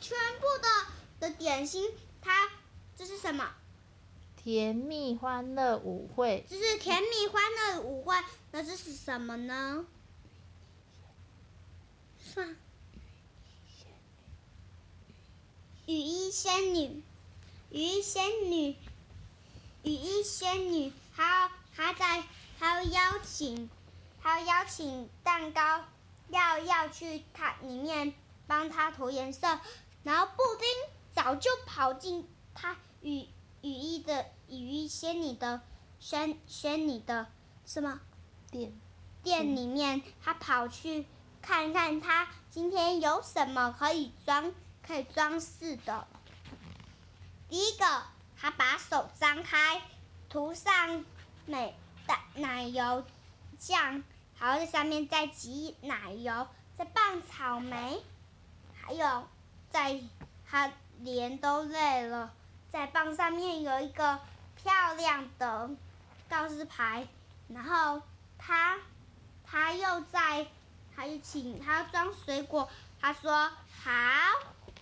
全部的的点心，它这是什么？甜蜜欢乐舞会，这是甜蜜欢乐舞会，那这是什么呢？算雨衣仙女，雨衣仙女，雨衣仙女，她她在，她邀请，她邀请蛋糕，要要去它里面帮她涂颜色，然后布丁早就跑进他雨雨衣的雨衣仙女的仙仙女的什么店店里面，他跑去看看他今天有什么可以装可以装饰的。第一个，他把手张开，涂上美奶奶油酱，然后在上面再挤奶油，再拌草莓，还有在他脸都累了，在棒上面有一个漂亮的告示牌，然后他他又在，他又请他装水果，他说好，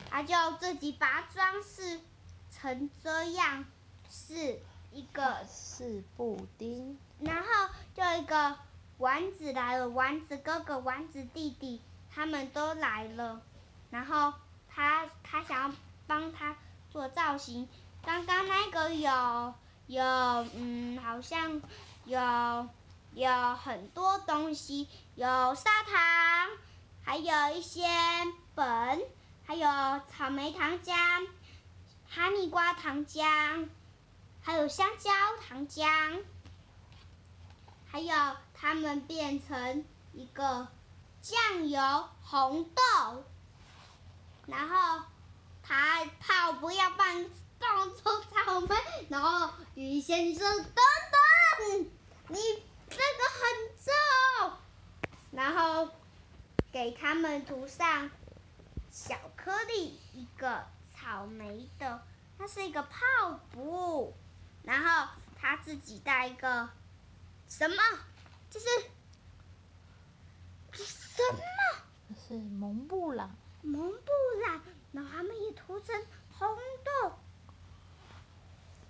他就自己把它装饰成这样，是一个，是布丁，然后就一个丸子来了，丸子哥哥、丸子弟弟他们都来了，然后他他想要帮他做造型，刚刚那个有有嗯，好像有有很多东西，有砂糖，还有一些本，还有草莓糖浆、哈密瓜糖浆，还有香蕉糖浆，还有他们变成一个酱油红豆，然后他泡不要放放出草莓，然后鱼先生等等，你这个很重，然后给他们涂上小颗粒一个草莓的，它是一个泡芙，然后他自己带一个什么？这是这什么？是蒙布朗，蒙布，然后他们也涂成红豆，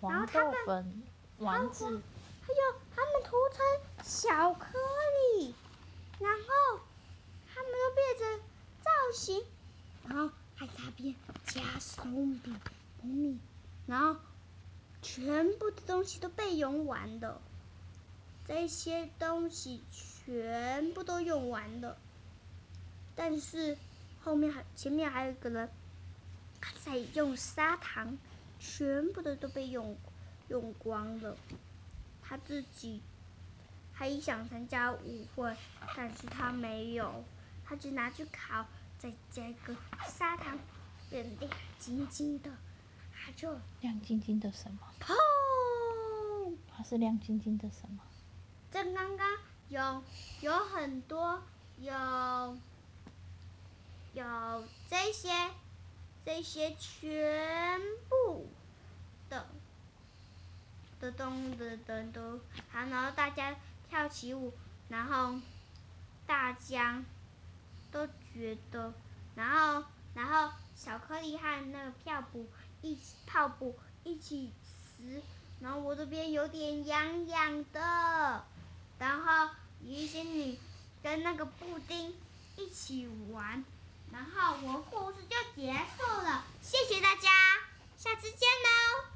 然后黄他们豆粉、丸子，还有他们涂成小颗粒，然后他们都变成造型，然后还在那边加松饼、蜂蜜，然后全部的东西都被用完的，这些东西全部都用完了，但是后面还前面还有一个人，他在用砂糖，全部的都被用用光了。他自己还想参加舞会，但是他没有，他就拿去烤，再加一个砂糖，变亮晶晶的，他就亮晶晶的什么？砰！它是亮晶晶的什么？这刚刚有有很多有有这些这些全部的的东的的都，好，然后大家跳起舞，然后大家都觉得，然后然后小颗粒和那个泡芙一起泡芙一起吃，然后我这边有点痒痒的。然后鱼仙女跟那个布丁一起玩，然后我故事就结束了谢谢大家下次见喽